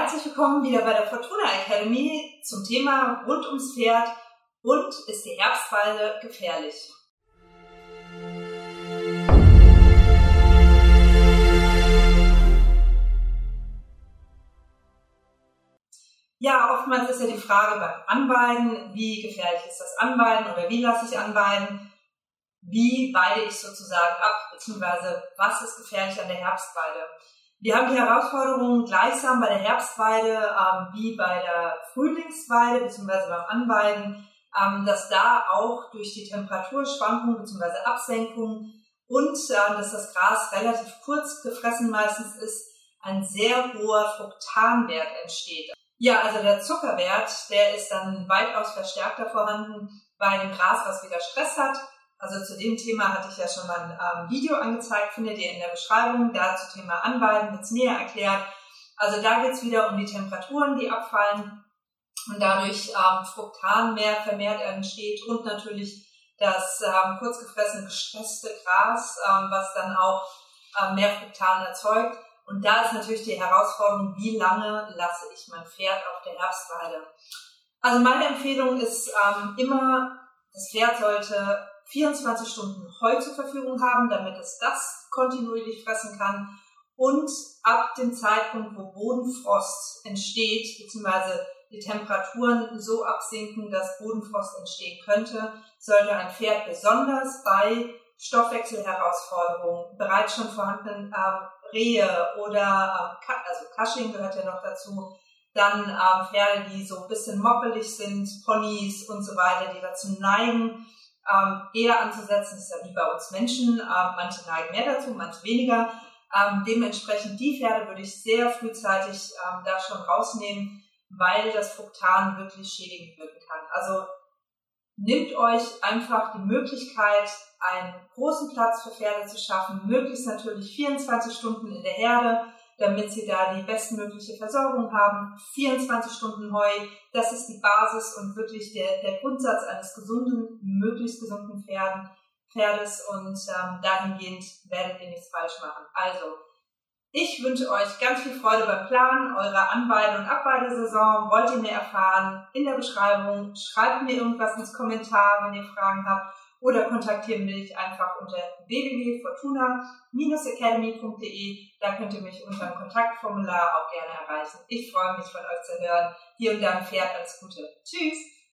Herzlich willkommen wieder bei der Fortuna Academy zum Thema rund ums Pferd und ist die Herbstweide gefährlich? Ja, oftmals ist ja die Frage beim Anweiden, wie gefährlich ist das Anweiden oder wie lasse ich anweiden? Wie weide ich sozusagen ab, beziehungsweise was ist gefährlich an der Herbstweide? Wir haben die Herausforderungen gleichsam bei der Herbstweide ähm, wie bei der Frühlingsweide bzw. beim Anweiden, ähm, dass da auch durch die Temperaturschwankungen bzw. Absenkungen und äh, dass das Gras relativ kurz gefressen meistens ist, ein sehr hoher Fruktanwert entsteht. Ja, also der Zuckerwert, der ist dann weitaus verstärkter vorhanden bei dem Gras, was wieder Stress hat also zu dem Thema hatte ich ja schon mal ein ähm, Video angezeigt, findet ihr in der Beschreibung. Da zum Thema Anweiden wird es näher erklärt. Also da geht es wieder um die Temperaturen, die abfallen und dadurch ähm, Fruktan mehr vermehrt entsteht und natürlich das ähm, kurzgefressene, gestresste Gras, ähm, was dann auch ähm, mehr Fruktan erzeugt. Und da ist natürlich die Herausforderung, wie lange lasse ich mein Pferd auf der Herbstweide. Also meine Empfehlung ist ähm, immer, das Pferd sollte 24 Stunden Heu zur Verfügung haben, damit es das kontinuierlich fressen kann. Und ab dem Zeitpunkt, wo Bodenfrost entsteht, beziehungsweise die Temperaturen so absinken, dass Bodenfrost entstehen könnte, sollte ein Pferd besonders bei Stoffwechselherausforderungen, bereits schon vorhandenen äh, Rehe oder äh, also Cushing gehört ja noch dazu, dann äh, Pferde, die so ein bisschen moppelig sind, Ponys und so weiter, die dazu neigen, ähm, eher anzusetzen. Das ist ja wie bei uns Menschen. Ähm, manche neigen mehr dazu, manche weniger. Ähm, dementsprechend die Pferde würde ich sehr frühzeitig ähm, da schon rausnehmen, weil das Fruktan wirklich schädigend wirken kann. Also nimmt euch einfach die Möglichkeit, einen großen Platz für Pferde zu schaffen, möglichst natürlich 24 Stunden in der Herde, damit sie da die bestmögliche Versorgung haben. 24 Stunden Heu, das ist die Basis und wirklich der, der Grundsatz eines gesunden, möglichst gesunden Pferden, Pferdes und ähm, dahingehend werdet ihr nichts falsch machen. Also, ich wünsche euch ganz viel Freude beim Planen eurer Anweide- und Abweidesaison. Wollt ihr mehr erfahren? In der Beschreibung schreibt mir irgendwas ins Kommentar, wenn ihr Fragen habt oder kontaktieren mich einfach unter www.fortuna-academy.de. Da könnt ihr mich unter dem Kontaktformular auch gerne erreichen. Ich freue mich von euch zu hören. Hier und da ein Pferd. Alles Gute. Tschüss!